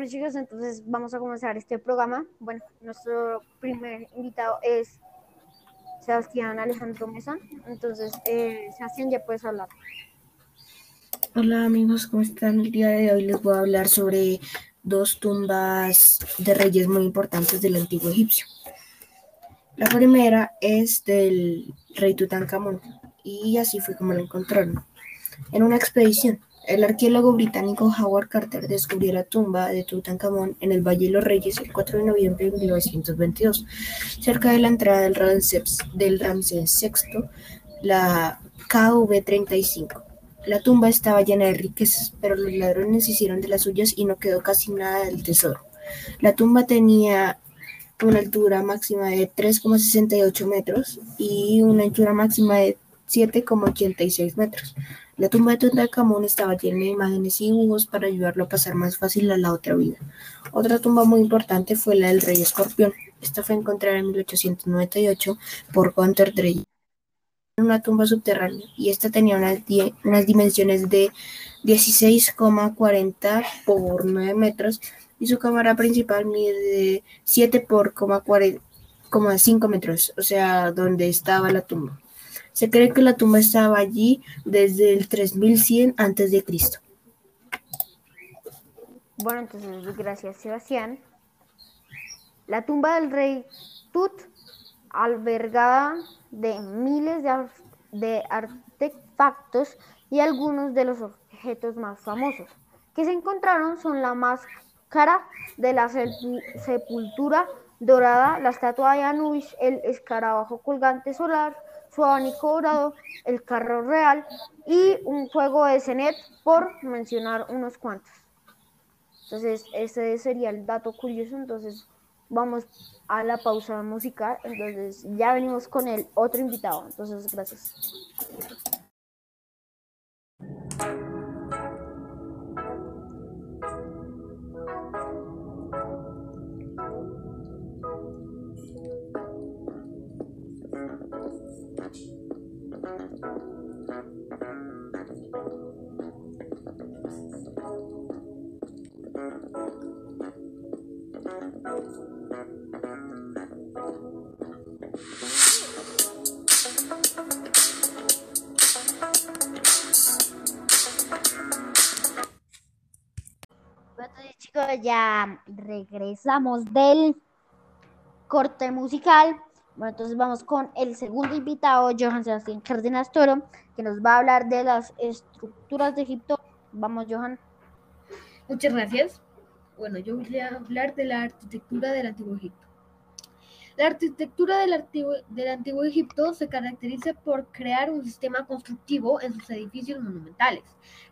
Bueno chicos, entonces vamos a comenzar este programa. Bueno, nuestro primer invitado es Sebastián Alejandro Mesa. Entonces, eh, Sebastián, ya puedes hablar. Hola amigos, ¿cómo están? El día de hoy les voy a hablar sobre dos tumbas de reyes muy importantes del antiguo egipcio. La primera es del rey Tutankamón y así fue como lo encontraron en una expedición. El arqueólogo británico Howard Carter descubrió la tumba de Tutankamón en el Valle de los Reyes el 4 de noviembre de 1922, cerca de la entrada del Ramsés, VI, la KV-35. La tumba estaba llena de riquezas, pero los ladrones hicieron de las suyas y no quedó casi nada del tesoro. La tumba tenía una altura máxima de 3,68 metros y una anchura máxima de 7,86 metros. La tumba de Tutankamón estaba llena de imágenes y dibujos para ayudarlo a pasar más fácil a la otra vida. Otra tumba muy importante fue la del rey escorpión. Esta fue encontrada en 1898 por Gunter Drey en una tumba subterránea y esta tenía unas, unas dimensiones de 16,40 por 9 metros y su cámara principal mide 7 por 5 metros, o sea, donde estaba la tumba. Se cree que la tumba estaba allí desde el 3100 a.C. Bueno, entonces gracias Sebastián. La tumba del rey Tut, albergada de miles de, de artefactos y algunos de los objetos más famosos que se encontraron son la máscara de la sepultura dorada, la estatua de Anubis, el escarabajo colgante solar, su abanico dorado, el carro real y un juego de Cenet, por mencionar unos cuantos. Entonces, ese sería el dato curioso. Entonces, vamos a la pausa musical. Entonces, ya venimos con el otro invitado. Entonces, gracias. Ya regresamos del corte musical. Bueno, entonces vamos con el segundo invitado, Johan Sebastián Cárdenas Toro, que nos va a hablar de las estructuras de Egipto. Vamos, Johan. Muchas gracias. Bueno, yo voy a hablar de la arquitectura del Antiguo Egipto. La arquitectura del antiguo, del antiguo, Egipto se caracteriza por crear un sistema constructivo en sus edificios monumentales,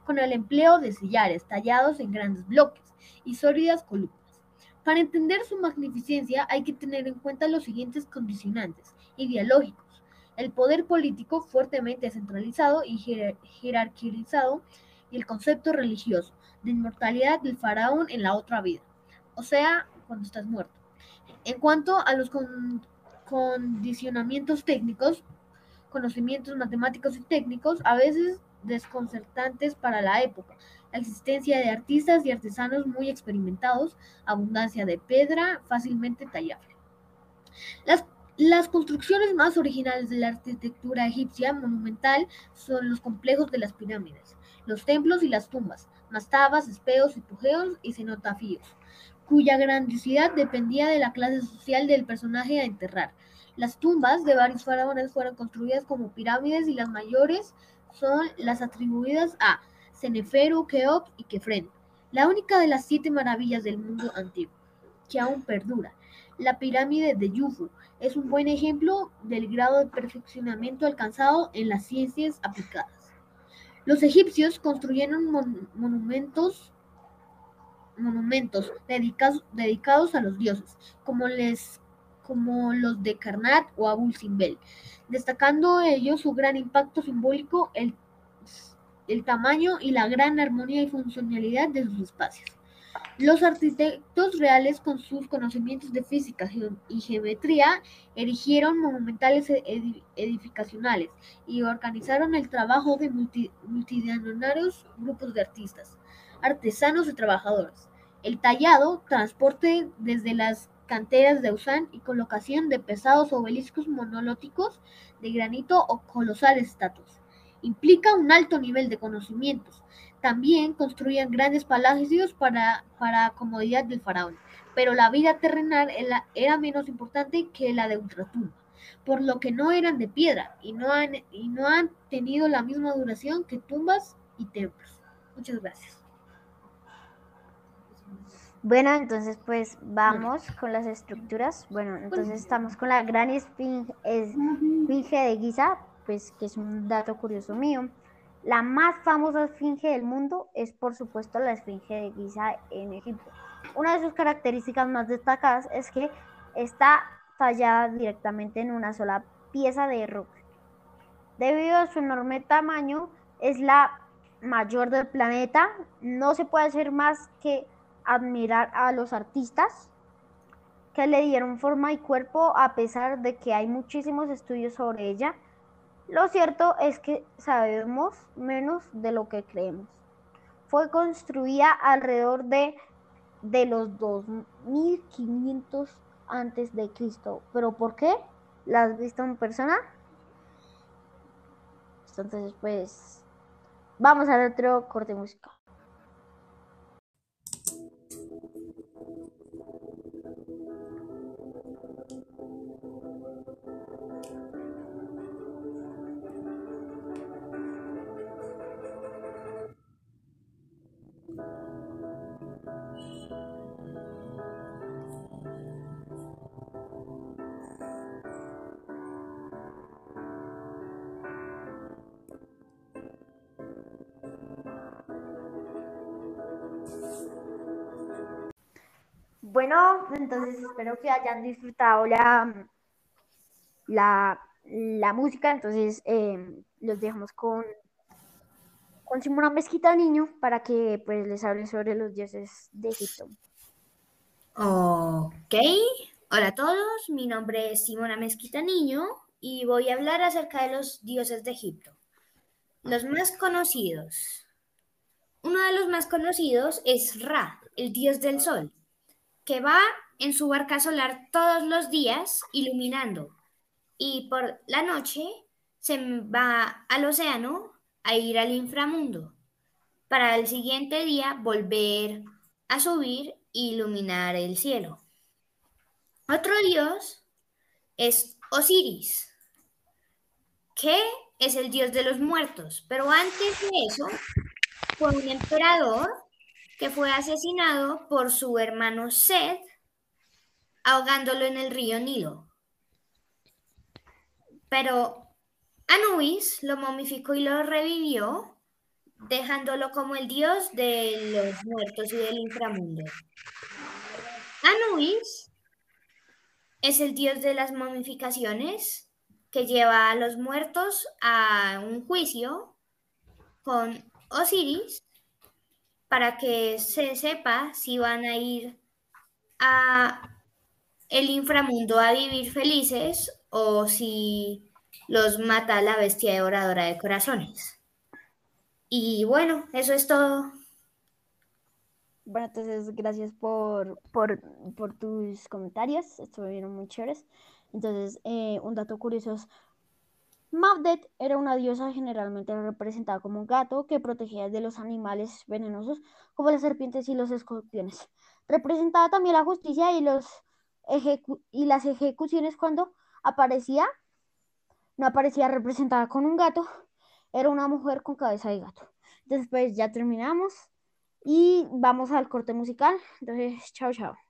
con el empleo de sillares tallados en grandes bloques y sólidas columnas. Para entender su magnificencia hay que tener en cuenta los siguientes condicionantes ideológicos. El poder político fuertemente centralizado y jerarquizado y el concepto religioso de inmortalidad del faraón en la otra vida, o sea, cuando estás muerto. En cuanto a los condicionamientos técnicos, conocimientos matemáticos y técnicos, a veces desconcertantes para la época, la existencia de artistas y artesanos muy experimentados, abundancia de piedra fácilmente tallable. Las, las, construcciones más originales de la arquitectura egipcia monumental son los complejos de las pirámides, los templos y las tumbas, mastabas, espeos, hipogeos y cenotafíos, cuya grandiosidad dependía de la clase social del personaje a enterrar. Las tumbas de varios faraones fueron construidas como pirámides y las mayores son las atribuidas a Ceneferu, Keop y Kefren, la única de las siete maravillas del mundo antiguo, que aún perdura. La pirámide de Yufu es un buen ejemplo del grado de perfeccionamiento alcanzado en las ciencias aplicadas. Los egipcios construyeron monumentos, monumentos dedicados, dedicados a los dioses, como, les, como los de Karnak o Abul Simbel, destacando ellos su gran impacto simbólico, el el tamaño y la gran armonía y funcionalidad de sus espacios. Los arquitectos reales, con sus conocimientos de física y geometría, erigieron monumentales edificacionales y organizaron el trabajo de multitudinarios grupos de artistas, artesanos y trabajadores. El tallado, transporte desde las canteras de Usán y colocación de pesados obeliscos monolíticos de granito o colosales estatuas. Implica un alto nivel de conocimientos. También construían grandes palacios para, para comodidad del faraón, pero la vida terrenal era, menos importante que la de ultratumba, por lo que no eran de piedra y no han, y no han tenido la misma duración que tumbas y templos. Muchas gracias. Bueno, entonces pues vamos con las estructuras. Bueno, entonces estamos con la gran esfinge, esfinge de Giza, pues que es un dato curioso mío. La más famosa esfinge del mundo es por supuesto la esfinge de Giza en Egipto. Una de sus características más destacadas es que está tallada directamente en una sola pieza de roca. Debido a su enorme tamaño, es la mayor del planeta. No se puede hacer más que admirar a los artistas que le dieron forma y cuerpo a pesar de que hay muchísimos estudios sobre ella. Lo cierto es que sabemos menos de lo que creemos. Fue construida alrededor de, de los 2500 antes de Cristo. ¿Pero por qué? ¿La has visto en persona? Entonces, pues, vamos a otro corte musical. Bueno, entonces espero que hayan disfrutado la, la, la música. Entonces eh, los dejamos con, con Simona Mezquita Niño para que pues les hable sobre los dioses de Egipto. Ok, hola a todos, mi nombre es Simona Mezquita Niño y voy a hablar acerca de los dioses de Egipto. Los más conocidos. Uno de los más conocidos es Ra, el dios del sol que va en su barca solar todos los días iluminando y por la noche se va al océano a ir al inframundo para el siguiente día volver a subir e iluminar el cielo. Otro dios es Osiris, que es el dios de los muertos, pero antes de eso fue un emperador que fue asesinado por su hermano Seth, ahogándolo en el río Nilo. Pero Anubis lo momificó y lo revivió, dejándolo como el dios de los muertos y del inframundo. Anubis es el dios de las momificaciones que lleva a los muertos a un juicio con Osiris para que se sepa si van a ir a el inframundo a vivir felices o si los mata la bestia devoradora de corazones. Y bueno, eso es todo. Bueno, entonces gracias por, por, tus comentarios, estuvieron muy chéveres. Entonces, eh, un dato curioso es, Mabdet era una diosa generalmente representada como un gato que protegía de los animales venenosos como las serpientes y los escorpiones. Representaba también la justicia y, los y las ejecuciones cuando aparecía, no aparecía representada con un gato, era una mujer con cabeza de gato. Después ya terminamos y vamos al corte musical. Entonces, chao, chao.